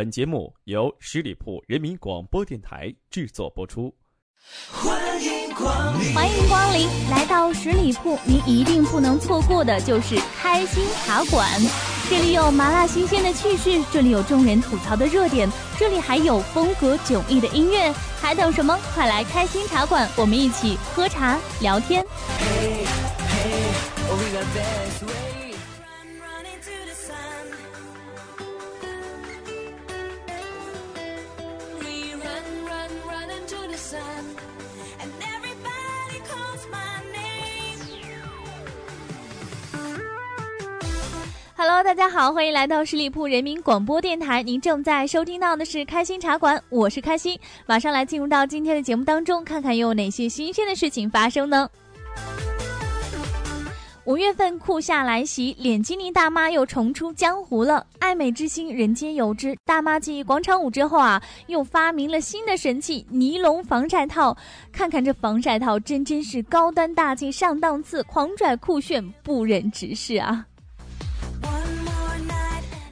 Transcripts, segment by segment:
本节目由十里铺人民广播电台制作播出。欢迎光临，欢迎光临，来到十里铺，您一定不能错过的就是开心茶馆。这里有麻辣新鲜的趣事，这里有众人吐槽的热点，这里还有风格迥异的音乐，还等什么？快来开心茶馆，我们一起喝茶聊天。Hello，大家好，欢迎来到十里铺人民广播电台。您正在收听到的是开心茶馆，我是开心。马上来进入到今天的节目当中，看看又有哪些新鲜的事情发生呢？五月份酷夏来袭，脸基尼大妈又重出江湖了。爱美之心，人皆有之。大妈继广场舞之后啊，又发明了新的神器——尼龙防晒套。看看这防晒套，真真是高端大气上档次，狂拽酷炫，不忍直视啊！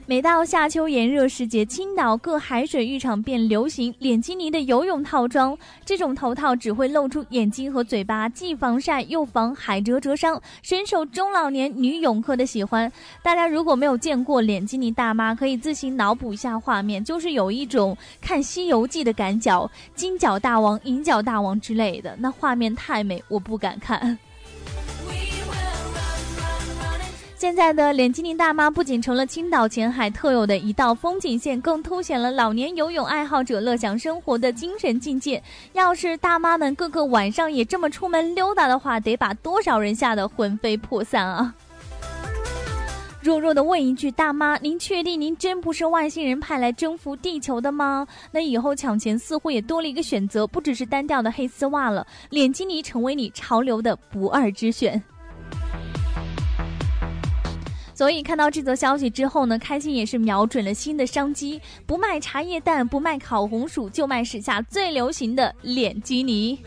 每到夏秋炎热时节，青岛各海水浴场便流行脸基尼的游泳套装。这种头套只会露出眼睛和嘴巴，既防晒又防海蜇蜇伤，深受中老年女泳客的喜欢。大家如果没有见过脸基尼大妈，可以自行脑补一下画面，就是有一种看《西游记》的感觉，金角大王、银角大王之类的，那画面太美，我不敢看。现在的脸基尼大妈不仅成了青岛前海特有的一道风景线，更凸显了老年游泳爱好者乐享生活的精神境界。要是大妈们个个晚上也这么出门溜达的话，得把多少人吓得魂飞魄散啊！弱弱的问一句，大妈，您确定您真不是外星人派来征服地球的吗？那以后抢钱似乎也多了一个选择，不只是单调的黑丝袜了，脸基尼成为你潮流的不二之选。所以看到这则消息之后呢，开心也是瞄准了新的商机，不卖茶叶蛋，不卖烤红薯，就卖时下最流行的脸基尼。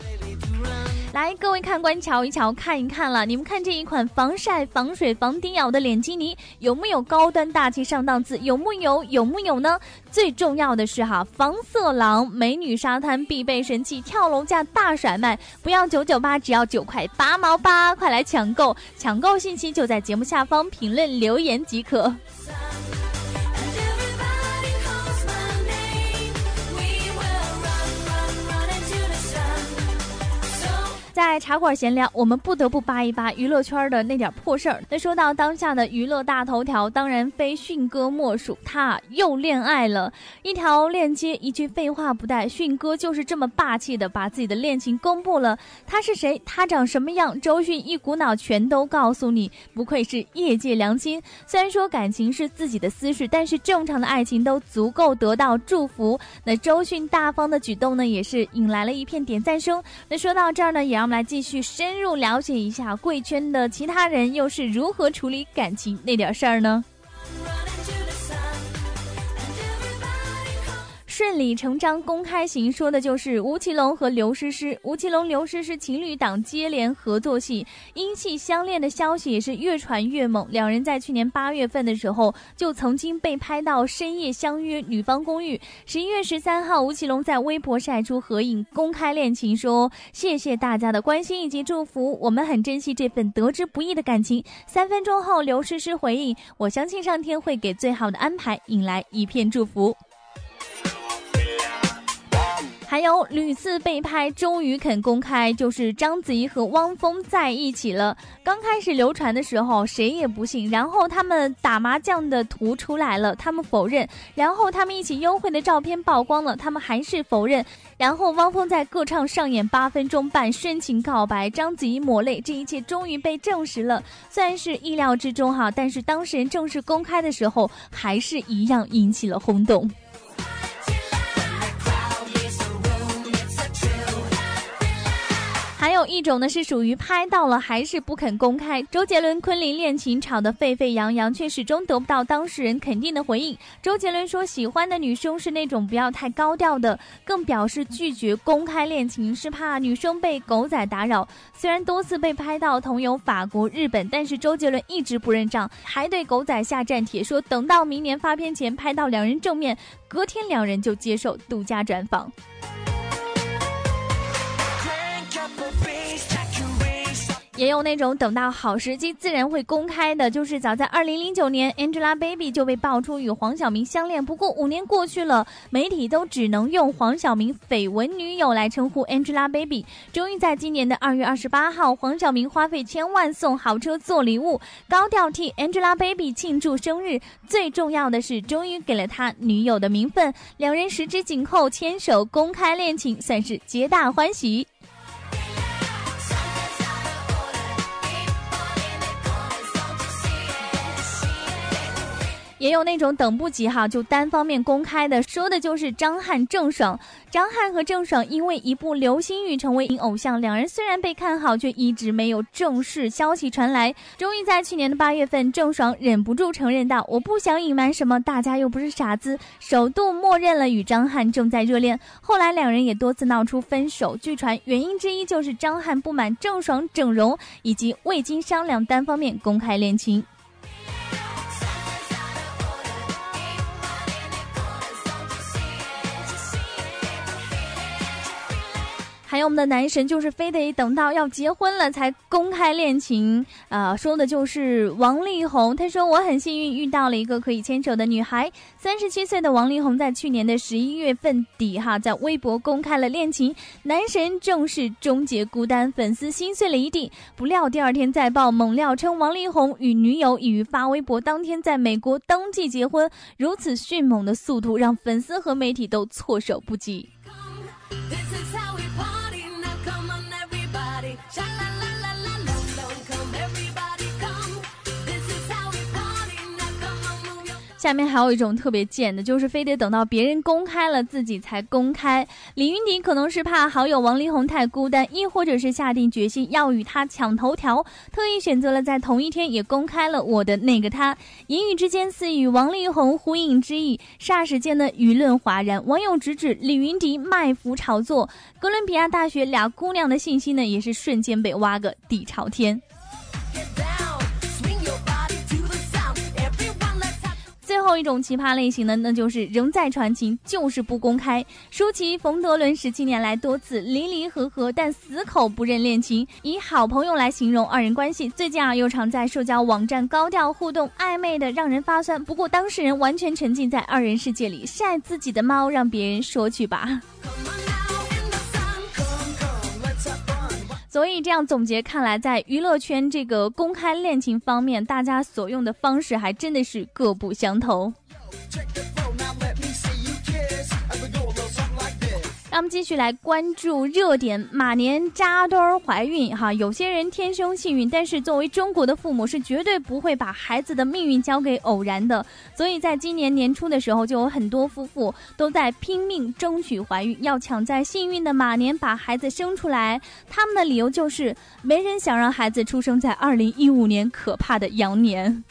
来，各位看官，瞧一瞧，看一看了。你们看这一款防晒、防水、防叮咬的脸基尼，有木有高端大气上档次？有木有？有木有呢？最重要的是哈，防色狼，美女沙滩必备神器，跳楼价大甩卖，不要九九八，只要九块八毛八，快来抢购！抢购信息就在节目下方评论留言即可。在茶馆闲聊，我们不得不扒一扒娱乐圈的那点破事儿。那说到当下的娱乐大头条，当然非迅哥莫属，他又恋爱了。一条链接，一句废话不带，迅哥就是这么霸气的把自己的恋情公布了。他是谁？他长什么样？周迅一股脑全都告诉你，不愧是业界良心。虽然说感情是自己的私事，但是正常的爱情都足够得到祝福。那周迅大方的举动呢，也是引来了一片点赞声。那说到这儿呢，也让。来继续深入了解一下贵圈的其他人又是如何处理感情那点事儿呢？顺理成章公开型说的就是吴奇隆和刘诗诗。吴奇隆、刘诗诗情侣档接连合作戏，因戏相恋的消息也是越传越猛。两人在去年八月份的时候就曾经被拍到深夜相约女方公寓。十一月十三号，吴奇隆在微博晒出合影，公开恋情，说谢谢大家的关心以及祝福，我们很珍惜这份得之不易的感情。三分钟后，刘诗诗回应：我相信上天会给最好的安排，引来一片祝福。还有屡次被拍，终于肯公开，就是章子怡和汪峰在一起了。刚开始流传的时候，谁也不信。然后他们打麻将的图出来了，他们否认。然后他们一起幽会的照片曝光了，他们还是否认。然后汪峰在歌唱上演八分钟半深情告白，章子怡抹泪，这一切终于被证实了。虽然是意料之中哈，但是当事人正式公开的时候，还是一样引起了轰动。有一种呢是属于拍到了还是不肯公开。周杰伦昆凌恋情吵得沸沸扬扬，却始终得不到当事人肯定的回应。周杰伦说喜欢的女生是那种不要太高调的，更表示拒绝公开恋情是怕女生被狗仔打扰。虽然多次被拍到同游法国、日本，但是周杰伦一直不认账，还对狗仔下战帖说等到明年发片前拍到两人正面，隔天两人就接受独家专访。也有那种等到好时机自然会公开的，就是早在二零零九年，Angelababy 就被爆出与黄晓明相恋。不过五年过去了，媒体都只能用黄晓明绯闻女友来称呼 Angelababy。终于在今年的二月二十八号，黄晓明花费千万送豪车做礼物，高调替 Angelababy 庆祝生日。最重要的是，终于给了他女友的名分，两人十指紧扣牵手公开恋情，算是皆大欢喜。也有那种等不及哈，就单方面公开的，说的就是张翰郑爽。张翰和郑爽因为一部《流星雨》成为偶像，两人虽然被看好，却一直没有正式消息传来。终于在去年的八月份，郑爽忍不住承认道：“我不想隐瞒什么，大家又不是傻子，首度默认了与张翰正在热恋。”后来两人也多次闹出分手，据传原因之一就是张翰不满郑爽整容，以及未经商量单方面公开恋情。还有我们的男神，就是非得等到要结婚了才公开恋情，啊，说的就是王力宏。他说我很幸运遇到了一个可以牵手的女孩。三十七岁的王力宏在去年的十一月份底，哈，在微博公开了恋情，男神正式终结孤单，粉丝心碎了一地。不料第二天再爆猛料称王力宏与女友已于发微博当天在美国登记结婚，如此迅猛的速度让粉丝和媒体都措手不及。下面还有一种特别贱的，就是非得等到别人公开了自己才公开。李云迪可能是怕好友王力宏太孤单，亦或者是下定决心要与他抢头条，特意选择了在同一天也公开了我的那个他。言语之间似与王力宏呼应之意，霎时间的舆论哗然，网友直指李云迪卖腐炒作。哥伦比亚大学俩姑娘的信息呢，也是瞬间被挖个底朝天。后一种奇葩类型呢，那就是仍在传情，就是不公开。舒淇、冯德伦十七年来多次离离合合，但死口不认恋情，以好朋友来形容二人关系。最近啊，又常在社交网站高调互动，暧昧的让人发酸。不过当事人完全沉浸在二人世界里，晒自己的猫，让别人说去吧。所以这样总结看来，在娱乐圈这个公开恋情方面，大家所用的方式还真的是各不相同。让我们继续来关注热点。马年扎堆儿怀孕，哈，有些人天生幸运，但是作为中国的父母，是绝对不会把孩子的命运交给偶然的。所以在今年年初的时候，就有很多夫妇都在拼命争取怀孕，要抢在幸运的马年把孩子生出来。他们的理由就是，没人想让孩子出生在二零一五年可怕的羊年。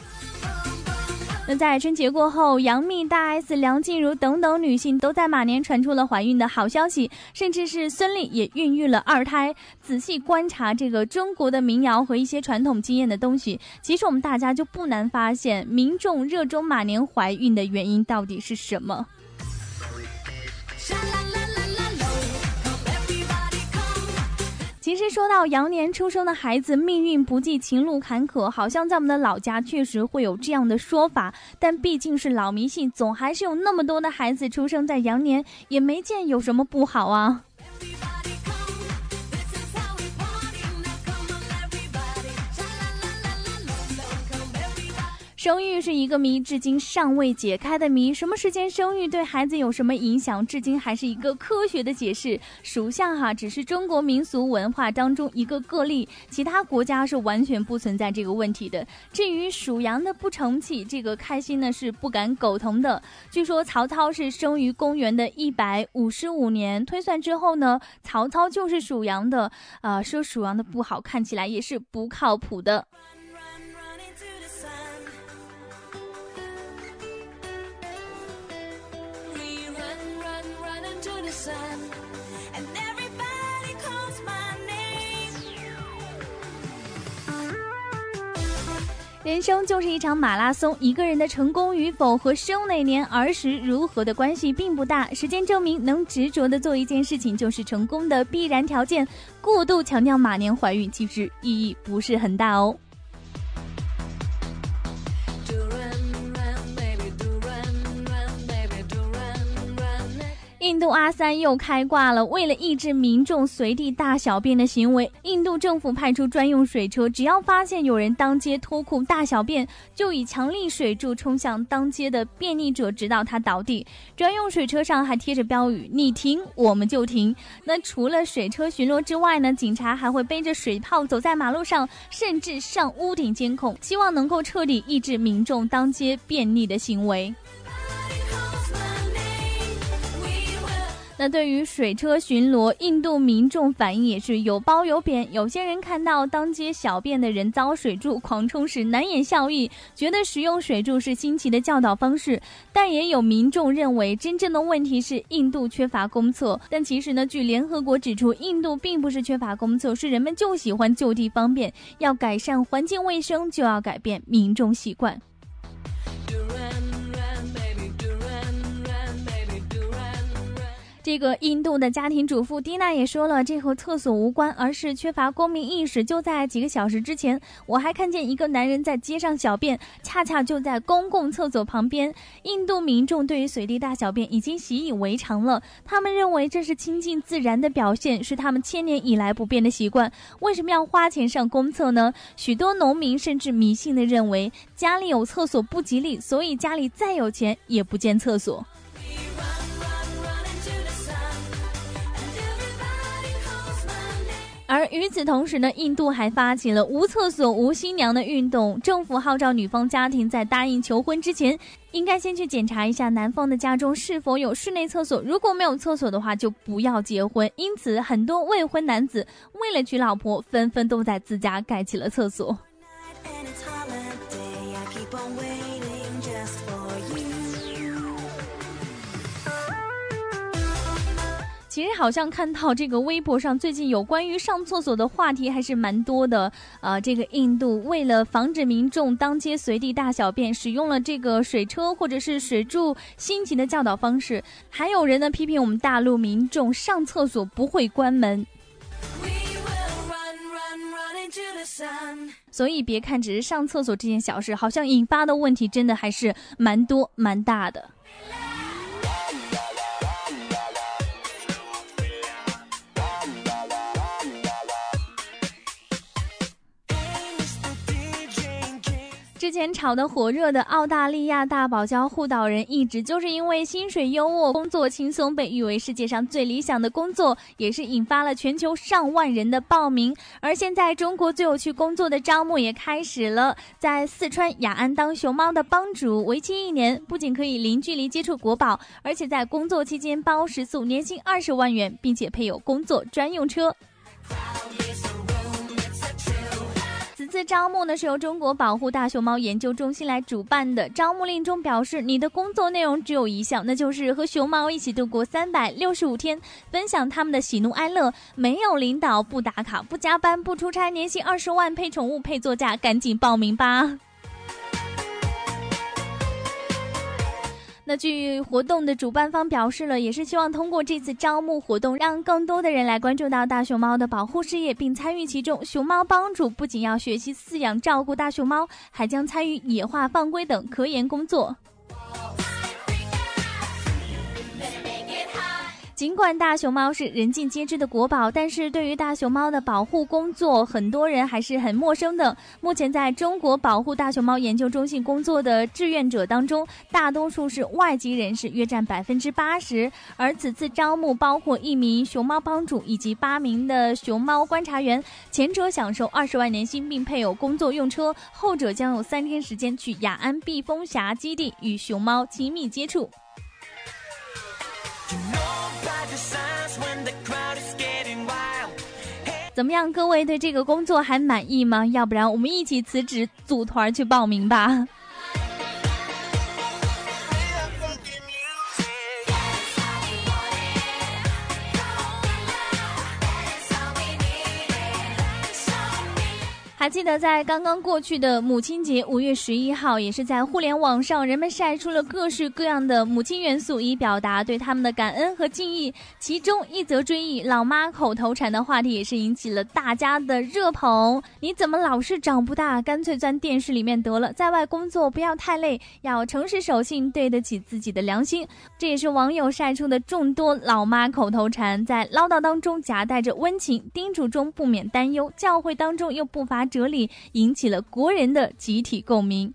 那在春节过后，杨幂、大 S、梁静茹等等女性都在马年传出了怀孕的好消息，甚至是孙俪也孕育了二胎。仔细观察这个中国的民谣和一些传统经验的东西，其实我们大家就不难发现，民众热衷马年怀孕的原因到底是什么。其实说到羊年出生的孩子命运不济，情路坎坷，好像在我们的老家确实会有这样的说法。但毕竟是老迷信，总还是有那么多的孩子出生在羊年，也没见有什么不好啊。生育是一个谜，至今尚未解开的谜。什么时间生育对孩子有什么影响，至今还是一个科学的解释。属相哈只是中国民俗文化当中一个个例，其他国家是完全不存在这个问题的。至于属羊的不成器，这个开心呢是不敢苟同的。据说曹操是生于公元的一百五十五年，推算之后呢，曹操就是属羊的。啊，说属羊的不好，看起来也是不靠谱的。人生就是一场马拉松，一个人的成功与否和生哪年、儿时如何的关系并不大。时间证明，能执着的做一件事情就是成功的必然条件。过度强调马年怀孕，其实意义不是很大哦。度阿三又开挂了。为了抑制民众随地大小便的行为，印度政府派出专用水车，只要发现有人当街脱裤大小便，就以强力水柱冲向当街的便溺者，直到他倒地。专用水车上还贴着标语：“你停，我们就停。”那除了水车巡逻之外呢？警察还会背着水炮走在马路上，甚至上屋顶监控，希望能够彻底抑制民众当街便溺的行为。那对于水车巡逻，印度民众反应也是有褒有贬。有些人看到当街小便的人遭水柱狂冲时难掩笑意，觉得使用水柱是新奇的教导方式。但也有民众认为，真正的问题是印度缺乏公厕。但其实呢，据联合国指出，印度并不是缺乏公厕，是人们就喜欢就地方便。要改善环境卫生，就要改变民众习惯。这个印度的家庭主妇蒂娜也说了，这和厕所无关，而是缺乏公民意识。就在几个小时之前，我还看见一个男人在街上小便，恰恰就在公共厕所旁边。印度民众对于随地大小便已经习以为常了，他们认为这是亲近自然的表现，是他们千年以来不变的习惯。为什么要花钱上公厕呢？许多农民甚至迷信地认为，家里有厕所不吉利，所以家里再有钱也不建厕所。而与此同时呢，印度还发起了无厕所无新娘的运动。政府号召女方家庭在答应求婚之前，应该先去检查一下男方的家中是否有室内厕所。如果没有厕所的话，就不要结婚。因此，很多未婚男子为了娶老婆，纷纷都在自家盖起了厕所。其实好像看到这个微博上最近有关于上厕所的话题还是蛮多的。呃，这个印度为了防止民众当街随地大小便，使用了这个水车或者是水柱，新奇的教导方式。还有人呢批评我们大陆民众上厕所不会关门。所以别看只是上厕所这件小事，好像引发的问题真的还是蛮多蛮大的。之前炒得火热的澳大利亚大堡礁护岛人，一直就是因为薪水优渥、工作轻松，被誉为世界上最理想的工作，也是引发了全球上万人的报名。而现在，中国最有趣工作的招募也开始了，在四川雅安当熊猫的帮主，为期一年，不仅可以零距离接触国宝，而且在工作期间包食宿，年薪二十万元，并且配有工作专用车。此次招募呢是由中国保护大熊猫研究中心来主办的。招募令中表示，你的工作内容只有一项，那就是和熊猫一起度过三百六十五天，分享他们的喜怒哀乐。没有领导，不打卡，不加班，不出差，年薪二十万，配宠物，配座驾，赶紧报名吧！那据活动的主办方表示了，也是希望通过这次招募活动，让更多的人来关注到大熊猫的保护事业，并参与其中。熊猫帮主不仅要学习饲养照顾大熊猫，还将参与野化放归等科研工作。尽管大熊猫是人尽皆知的国宝，但是对于大熊猫的保护工作，很多人还是很陌生的。目前在中国保护大熊猫研究中心工作的志愿者当中，大多数是外籍人士，约占百分之八十。而此次招募包括一名熊猫帮主以及八名的熊猫观察员，前者享受二十万年薪，并配有工作用车；后者将有三天时间去雅安避风峡基地与熊猫亲密接触。怎么样，各位对这个工作还满意吗？要不然我们一起辞职组团去报名吧。还记得在刚刚过去的母亲节五月十一号，也是在互联网上，人们晒出了各式各样的母亲元素，以表达对他们的感恩和敬意。其中一则追忆老妈口头禅的话题，也是引起了大家的热捧。你怎么老是长不大？干脆钻电视里面得了。在外工作不要太累，要诚实守信，对得起自己的良心。这也是网友晒出的众多老妈口头禅，在唠叨当中夹带着温情，叮嘱中不免担忧，教诲当中又不乏。哲理引起了国人的集体共鸣。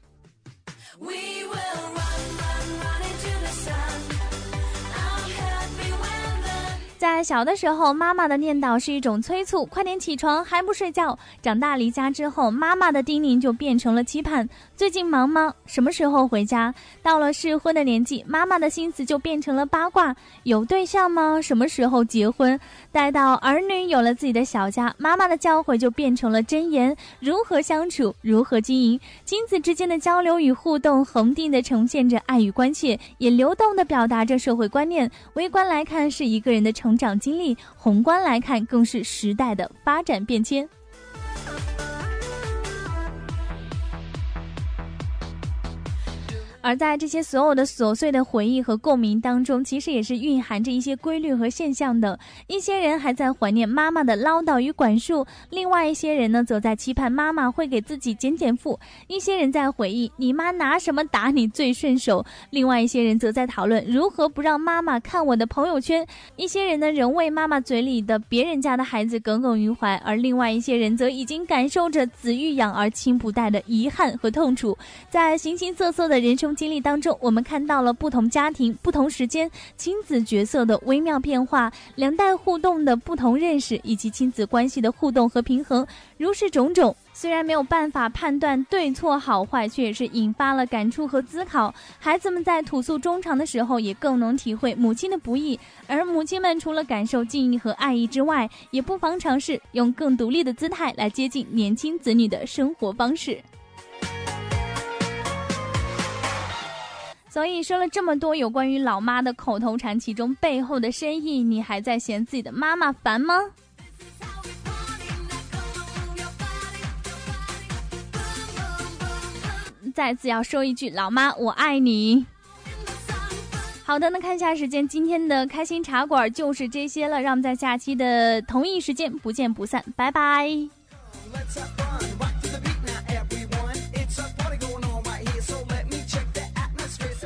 在小的时候，妈妈的念叨是一种催促，快点起床，还不睡觉。长大离家之后，妈妈的叮咛就变成了期盼。最近忙吗？什么时候回家？到了适婚的年纪，妈妈的心思就变成了八卦。有对象吗？什么时候结婚？待到儿女有了自己的小家，妈妈的教诲就变成了箴言：如何相处，如何经营。亲子之间的交流与互动，恒定的呈现着爱与关切，也流动的表达着社会观念。微观来看，是一个人的成。成长经历，宏观来看，更是时代的发展变迁。而在这些所有的琐碎的回忆和共鸣当中，其实也是蕴含着一些规律和现象的。一些人还在怀念妈妈的唠叨与管束，另外一些人呢，则在期盼妈妈会给自己减减负。一些人在回忆你妈拿什么打你最顺手，另外一些人则在讨论如何不让妈妈看我的朋友圈。一些人呢，仍为妈妈嘴里的别人家的孩子耿耿于怀，而另外一些人则已经感受着子欲养而亲不待的遗憾和痛楚。在形形色色的人生。经历当中，我们看到了不同家庭、不同时间亲子角色的微妙变化，两代互动的不同认识，以及亲子关系的互动和平衡，如是种种。虽然没有办法判断对错好坏，却也是引发了感触和思考。孩子们在吐诉衷肠的时候，也更能体会母亲的不易。而母亲们除了感受敬意和爱意之外，也不妨尝试用更独立的姿态来接近年轻子女的生活方式。所以说了这么多有关于老妈的口头禅，其中背后的深意，你还在嫌自己的妈妈烦吗？再次要说一句，老妈我爱你。好的，那看一下时间，今天的开心茶馆就是这些了，让我们在下期的同一时间不见不散，拜拜。